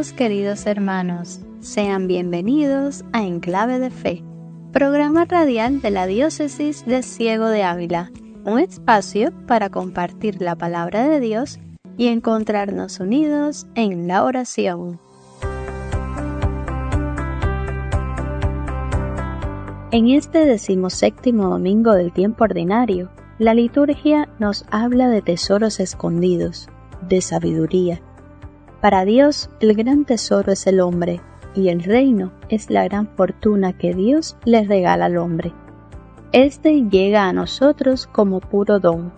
Queridos hermanos, sean bienvenidos a Enclave de Fe, programa radial de la Diócesis de Ciego de Ávila, un espacio para compartir la palabra de Dios y encontrarnos unidos en la oración. En este decimoséptimo domingo del tiempo ordinario, la liturgia nos habla de tesoros escondidos, de sabiduría, para Dios el gran tesoro es el hombre, y el reino es la gran fortuna que Dios le regala al hombre. Este llega a nosotros como puro don.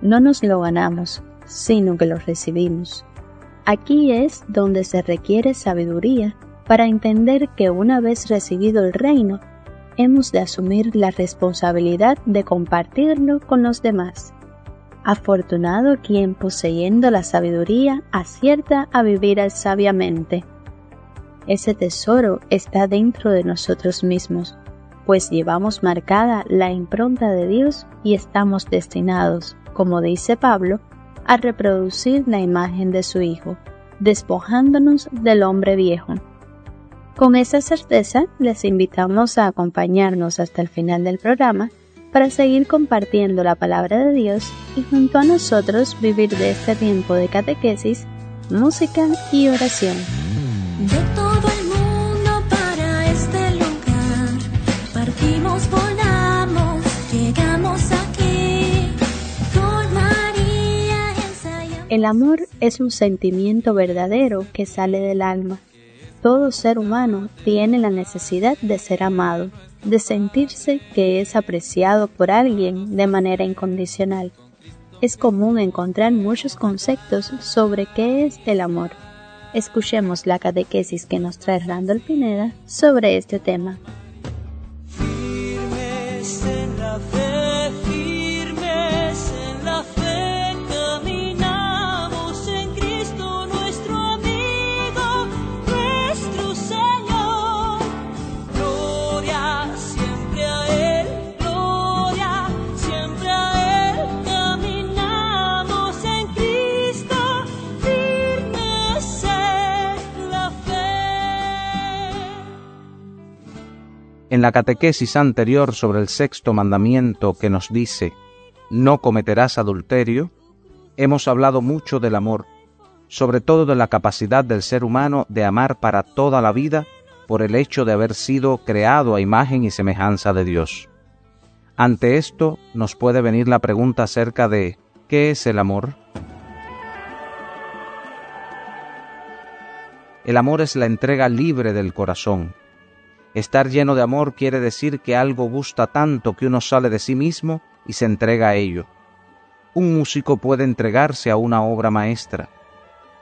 No nos lo ganamos, sino que lo recibimos. Aquí es donde se requiere sabiduría para entender que una vez recibido el reino, hemos de asumir la responsabilidad de compartirlo con los demás. Afortunado quien poseyendo la sabiduría acierta a vivir sabiamente. Ese tesoro está dentro de nosotros mismos, pues llevamos marcada la impronta de Dios y estamos destinados, como dice Pablo, a reproducir la imagen de su Hijo, despojándonos del hombre viejo. Con esa certeza les invitamos a acompañarnos hasta el final del programa para seguir compartiendo la palabra de Dios y junto a nosotros vivir de este tiempo de catequesis, música y oración. De todo el mundo para este lugar, partimos, volamos, llegamos aquí, con María ensayamos. El amor es un sentimiento verdadero que sale del alma. Todo ser humano tiene la necesidad de ser amado de sentirse que es apreciado por alguien de manera incondicional. Es común encontrar muchos conceptos sobre qué es el amor. Escuchemos la catequesis que nos trae Randall Pineda sobre este tema. En la catequesis anterior sobre el sexto mandamiento que nos dice, no cometerás adulterio, hemos hablado mucho del amor, sobre todo de la capacidad del ser humano de amar para toda la vida por el hecho de haber sido creado a imagen y semejanza de Dios. Ante esto nos puede venir la pregunta acerca de ¿qué es el amor? El amor es la entrega libre del corazón, Estar lleno de amor quiere decir que algo gusta tanto que uno sale de sí mismo y se entrega a ello. Un músico puede entregarse a una obra maestra.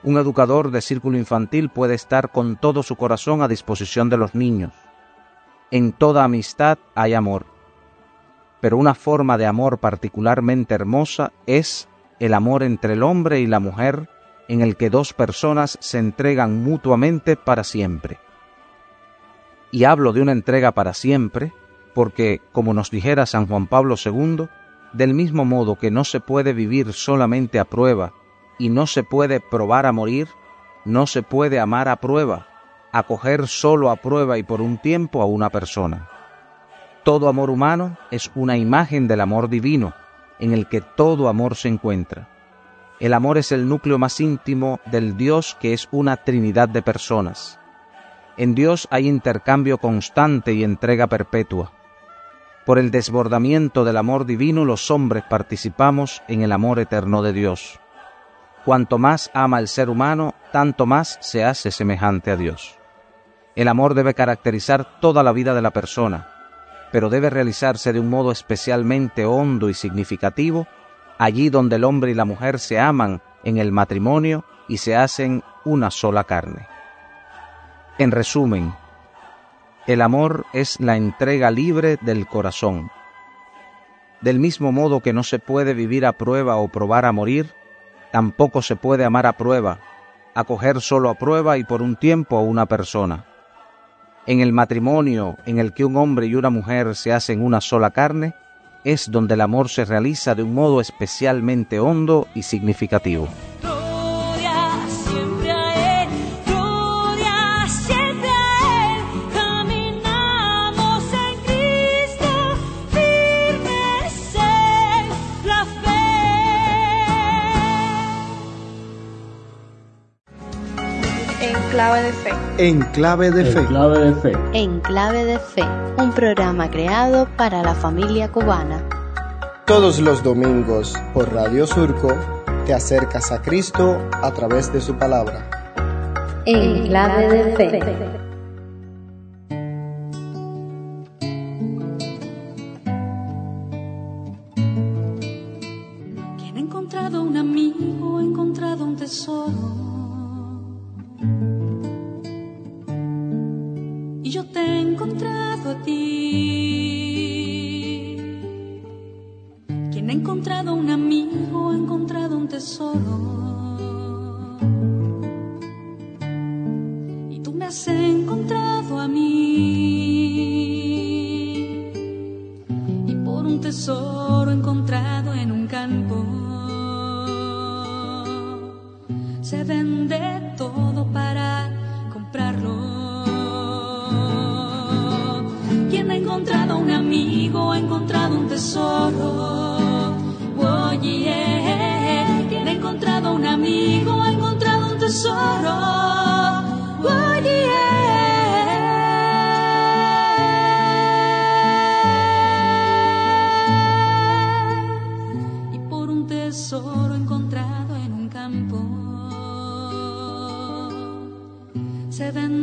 Un educador de círculo infantil puede estar con todo su corazón a disposición de los niños. En toda amistad hay amor. Pero una forma de amor particularmente hermosa es el amor entre el hombre y la mujer en el que dos personas se entregan mutuamente para siempre y hablo de una entrega para siempre, porque, como nos dijera San Juan Pablo II, del mismo modo que no se puede vivir solamente a prueba y no se puede probar a morir, no se puede amar a prueba, acoger solo a prueba y por un tiempo a una persona. Todo amor humano es una imagen del amor divino, en el que todo amor se encuentra. El amor es el núcleo más íntimo del Dios que es una trinidad de personas. En Dios hay intercambio constante y entrega perpetua. Por el desbordamiento del amor divino los hombres participamos en el amor eterno de Dios. Cuanto más ama el ser humano, tanto más se hace semejante a Dios. El amor debe caracterizar toda la vida de la persona, pero debe realizarse de un modo especialmente hondo y significativo allí donde el hombre y la mujer se aman en el matrimonio y se hacen una sola carne. En resumen, el amor es la entrega libre del corazón. Del mismo modo que no se puede vivir a prueba o probar a morir, tampoco se puede amar a prueba, acoger solo a prueba y por un tiempo a una persona. En el matrimonio en el que un hombre y una mujer se hacen una sola carne, es donde el amor se realiza de un modo especialmente hondo y significativo. Clave de fe. En clave de fe. clave de fe. En clave de fe, un programa creado para la familia cubana. Todos los domingos por Radio Surco te acercas a Cristo a través de su palabra. En clave de fe.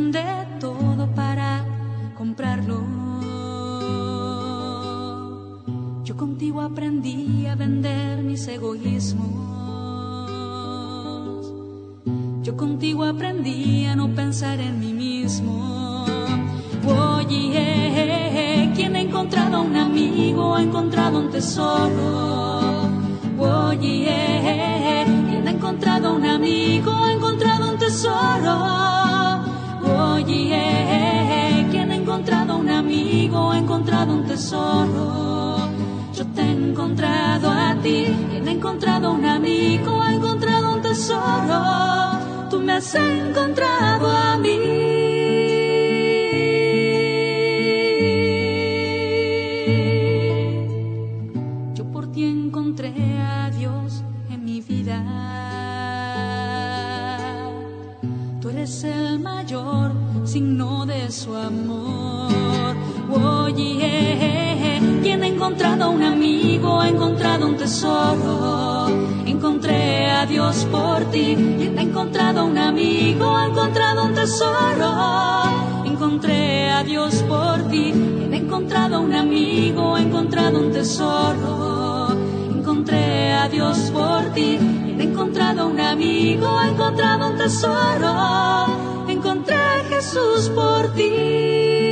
Vende todo para comprarlo. Yo contigo aprendí a vender mis egoísmos. Yo contigo aprendí a no pensar en mí mismo. Oye, quien ha encontrado un amigo ha encontrado un tesoro. Oye, quien ha encontrado un amigo ha encontrado un tesoro. Oye, quien ha encontrado un amigo ha encontrado un tesoro. Yo te he encontrado a ti, quien ha encontrado un amigo ha encontrado un tesoro. Tú me has encontrado a mí. Encontrado un amigo, ha encontrado un tesoro. Encontré a Dios por ti. Ha encontrado un amigo, ha encontrado un tesoro. Encontré a Dios por ti. Ha encontrado un amigo, ha encontrado un tesoro. Encontré a Dios por ti. Ha encontrado un amigo, ha encontrado un tesoro. Encontré a Jesús por ti.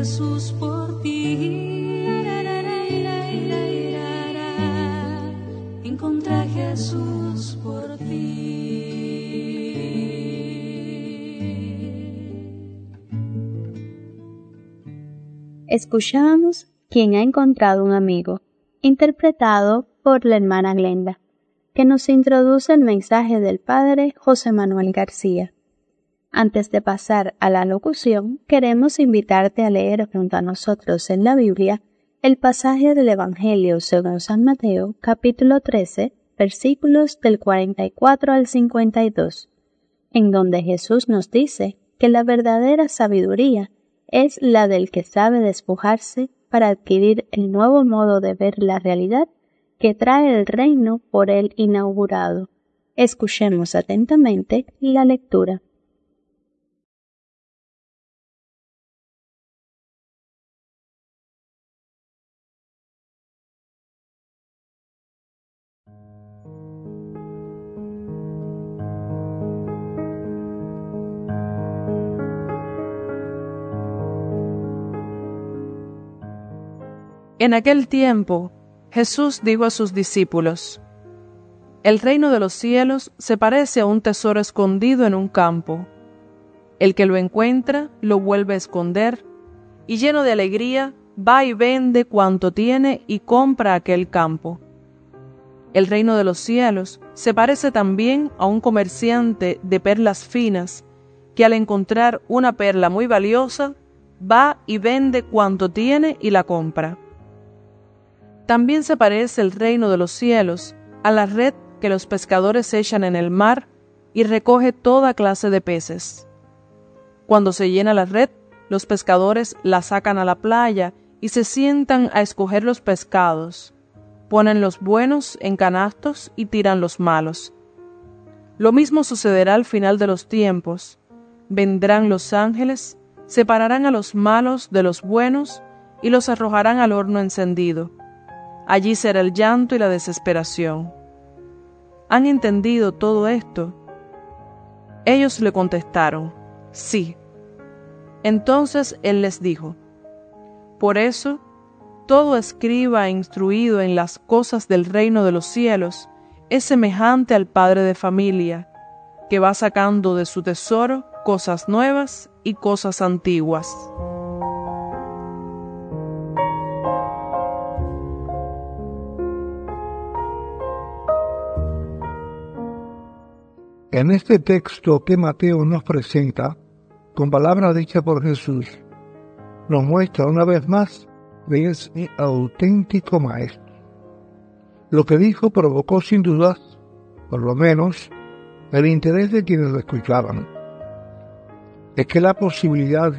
Jesús por ti. Encontré Jesús por ti. Escuchamos Quien ha encontrado un amigo, interpretado por la hermana Glenda, que nos introduce el mensaje del padre José Manuel García. Antes de pasar a la locución, queremos invitarte a leer junto a nosotros en la Biblia el pasaje del Evangelio según San Mateo, capítulo 13, versículos del 44 al 52, en donde Jesús nos dice que la verdadera sabiduría es la del que sabe despojarse para adquirir el nuevo modo de ver la realidad que trae el reino por él inaugurado. Escuchemos atentamente la lectura. En aquel tiempo Jesús dijo a sus discípulos, El reino de los cielos se parece a un tesoro escondido en un campo. El que lo encuentra lo vuelve a esconder y lleno de alegría va y vende cuanto tiene y compra aquel campo. El reino de los cielos se parece también a un comerciante de perlas finas que al encontrar una perla muy valiosa, va y vende cuanto tiene y la compra. También se parece el reino de los cielos a la red que los pescadores echan en el mar y recoge toda clase de peces. Cuando se llena la red, los pescadores la sacan a la playa y se sientan a escoger los pescados. Ponen los buenos en canastos y tiran los malos. Lo mismo sucederá al final de los tiempos. Vendrán los ángeles, separarán a los malos de los buenos y los arrojarán al horno encendido. Allí será el llanto y la desesperación. ¿Han entendido todo esto? Ellos le contestaron, sí. Entonces él les dijo, por eso, todo escriba e instruido en las cosas del reino de los cielos es semejante al padre de familia, que va sacando de su tesoro cosas nuevas y cosas antiguas. En este texto que Mateo nos presenta, con palabras dichas por Jesús, nos muestra una vez más que es mi auténtico maestro. Lo que dijo provocó sin dudas, por lo menos, el interés de quienes lo escuchaban. Es que la posibilidad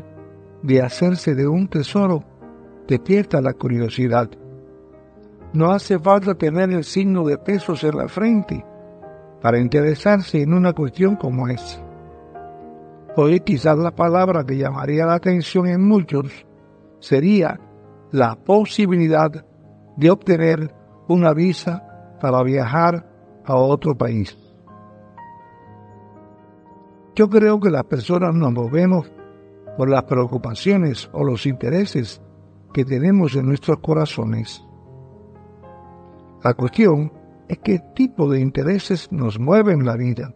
de hacerse de un tesoro despierta la curiosidad. No hace falta tener el signo de pesos en la frente para interesarse en una cuestión como esa. Hoy quizás la palabra que llamaría la atención en muchos sería la posibilidad de obtener una visa para viajar a otro país. Yo creo que las personas nos movemos por las preocupaciones o los intereses que tenemos en nuestros corazones. La cuestión es qué tipo de intereses nos mueven la vida.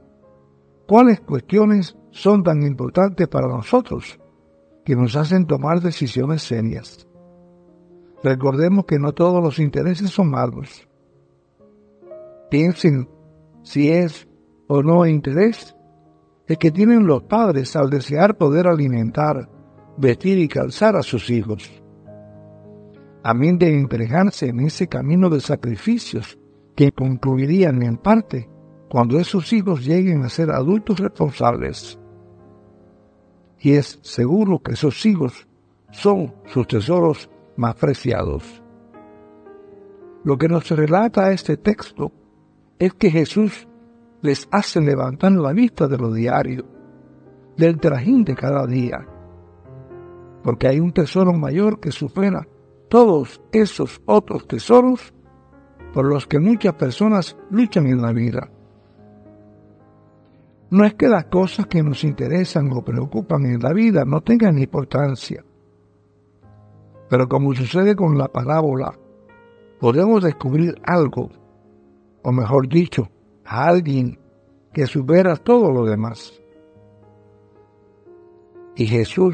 ¿Cuáles cuestiones son tan importantes para nosotros que nos hacen tomar decisiones serias? Recordemos que no todos los intereses son malos. Piensen si es o no interés el que tienen los padres al desear poder alimentar, vestir y calzar a sus hijos. A mí de entregarse en ese camino de sacrificios que concluirían en parte cuando esos hijos lleguen a ser adultos responsables. Y es seguro que esos hijos son sus tesoros más preciados. Lo que nos relata este texto es que Jesús les hace levantar la vista de lo diario, del trajín de cada día, porque hay un tesoro mayor que supera todos esos otros tesoros por los que muchas personas luchan en la vida. No es que las cosas que nos interesan o preocupan en la vida no tengan importancia, pero como sucede con la parábola, podemos descubrir algo, o mejor dicho, a alguien que supera todo lo demás. Y Jesús,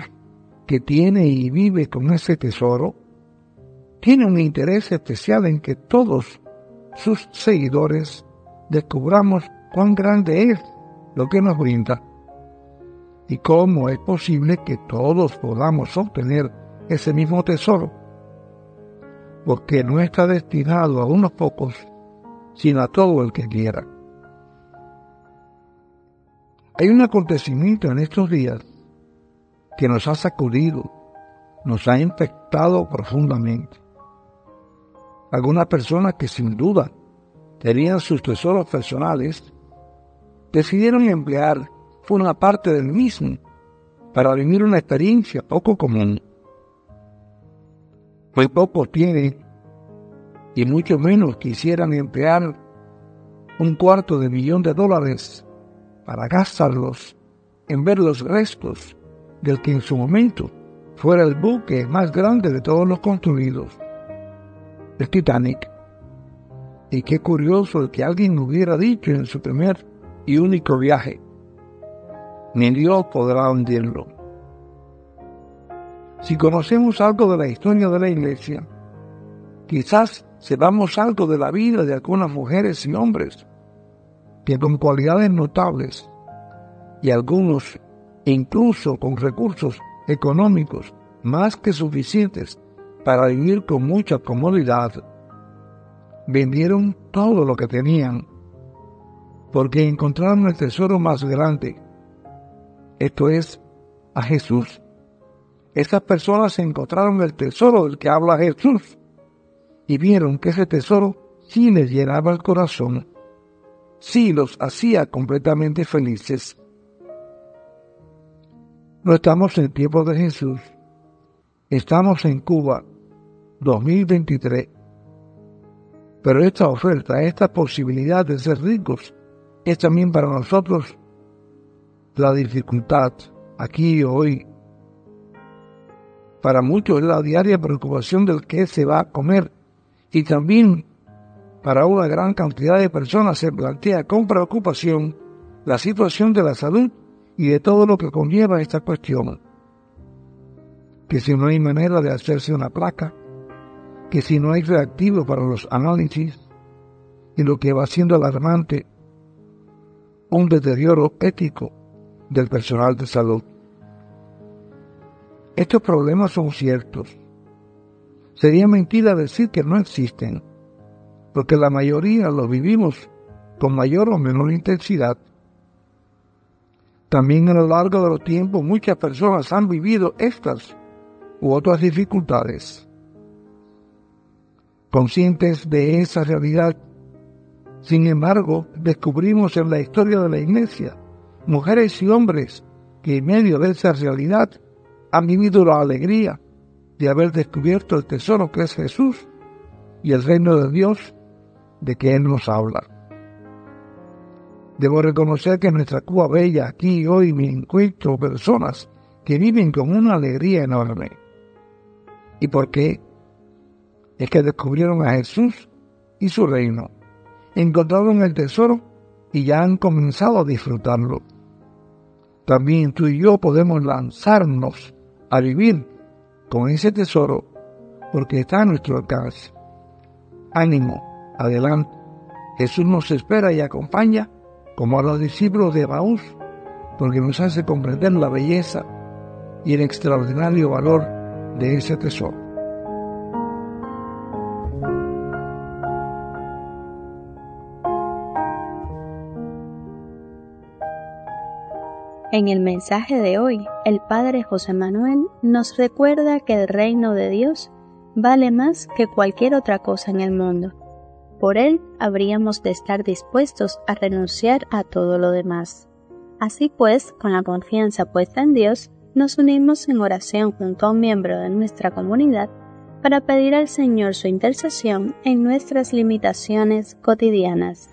que tiene y vive con ese tesoro, tiene un interés especial en que todos sus seguidores descubramos cuán grande es lo que nos brinda y cómo es posible que todos podamos obtener ese mismo tesoro, porque no está destinado a unos pocos, sino a todo el que quiera. Hay un acontecimiento en estos días que nos ha sacudido, nos ha infectado profundamente algunas personas que sin duda tenían sus tesoros personales, decidieron emplear una parte del mismo para vivir una experiencia poco común. Muy poco tienen y mucho menos quisieran emplear un cuarto de millón de dólares para gastarlos en ver los restos del que en su momento fuera el buque más grande de todos los construidos el Titanic. Y qué curioso que alguien hubiera dicho en su primer y único viaje, ni Dios podrá hundirlo. Si conocemos algo de la historia de la iglesia, quizás sepamos algo de la vida de algunas mujeres y hombres que con cualidades notables y algunos incluso con recursos económicos más que suficientes para vivir con mucha comodidad, vendieron todo lo que tenían, porque encontraron el tesoro más grande, esto es, a Jesús. Estas personas encontraron el tesoro del que habla Jesús y vieron que ese tesoro sí les llenaba el corazón, sí los hacía completamente felices. No estamos en tiempo de Jesús, estamos en Cuba 2023. Pero esta oferta, esta posibilidad de ser ricos, es también para nosotros la dificultad aquí y hoy. Para muchos es la diaria preocupación del que se va a comer y también para una gran cantidad de personas se plantea con preocupación la situación de la salud y de todo lo que conlleva esta cuestión. Que si no hay manera de hacerse una placa, que si no hay reactivo para los análisis, y lo que va siendo alarmante, un deterioro ético del personal de salud. Estos problemas son ciertos. Sería mentira decir que no existen, porque la mayoría los vivimos con mayor o menor intensidad. También a lo largo de los tiempos muchas personas han vivido estas u otras dificultades conscientes de esa realidad. Sin embargo, descubrimos en la historia de la Iglesia mujeres y hombres que en medio de esa realidad han vivido la alegría de haber descubierto el tesoro que es Jesús y el reino de Dios de que Él nos habla. Debo reconocer que en nuestra Cuba Bella, aquí hoy me encuentro personas que viven con una alegría enorme. ¿Y por qué? Es que descubrieron a Jesús y su reino, encontraron el tesoro y ya han comenzado a disfrutarlo. También tú y yo podemos lanzarnos a vivir con ese tesoro porque está a nuestro alcance. Ánimo, adelante. Jesús nos espera y acompaña como a los discípulos de Maús porque nos hace comprender la belleza y el extraordinario valor de ese tesoro. En el mensaje de hoy, el Padre José Manuel nos recuerda que el reino de Dios vale más que cualquier otra cosa en el mundo. Por él habríamos de estar dispuestos a renunciar a todo lo demás. Así pues, con la confianza puesta en Dios, nos unimos en oración junto a un miembro de nuestra comunidad para pedir al Señor su intercesión en nuestras limitaciones cotidianas.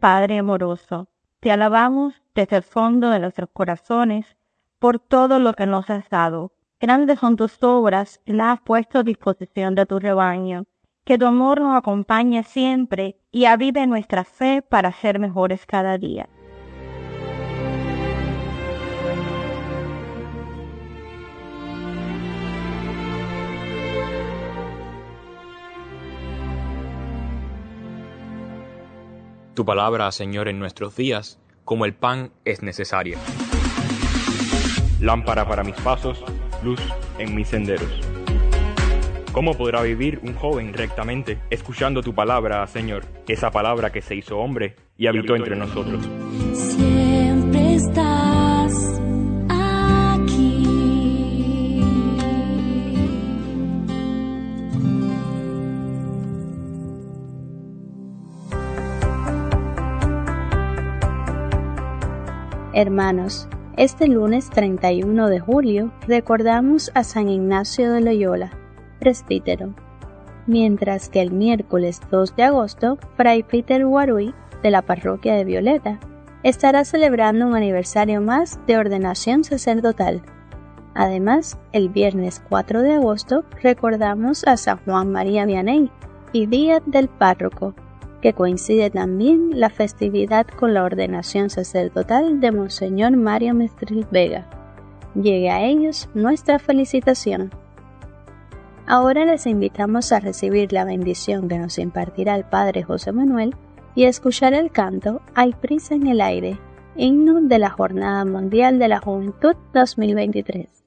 Padre amoroso, te alabamos desde el fondo de nuestros corazones por todo lo que nos has dado. Grandes son tus obras y las has puesto a disposición de tu rebaño. Que tu amor nos acompañe siempre y avive nuestra fe para ser mejores cada día. Tu palabra, Señor, en nuestros días, como el pan, es necesaria. Lámpara para mis pasos, luz en mis senderos. ¿Cómo podrá vivir un joven rectamente escuchando tu palabra, Señor? Esa palabra que se hizo hombre y habitó entre nosotros. Hermanos, este lunes 31 de julio recordamos a San Ignacio de Loyola, presbítero, mientras que el miércoles 2 de agosto, Fray Peter Warui, de la parroquia de Violeta, estará celebrando un aniversario más de ordenación sacerdotal. Además, el viernes 4 de agosto recordamos a San Juan María Vianney y Día del Párroco, que coincide también la festividad con la ordenación sacerdotal de Monseñor Mario Mestril Vega. Llegue a ellos nuestra felicitación. Ahora les invitamos a recibir la bendición que nos impartirá el Padre José Manuel y a escuchar el canto Hay prisa en el aire, himno de la Jornada Mundial de la Juventud 2023.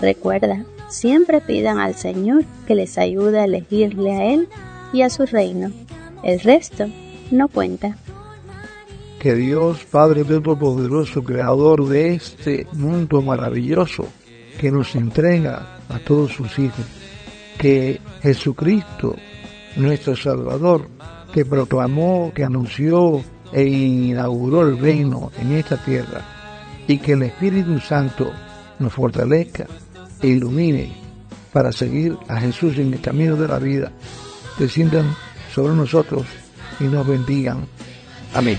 Recuerda, siempre pidan al Señor que les ayude a elegirle a Él y a su reino el resto no cuenta. Que Dios, Padre Todopoderoso, Creador de este mundo maravilloso, que nos entrega a todos sus hijos, que Jesucristo, nuestro Salvador, que proclamó, que anunció e inauguró el reino en esta tierra, y que el Espíritu Santo nos fortalezca ilumine para seguir a Jesús en el camino de la vida, desciendan sobre nosotros y nos bendigan. Amén.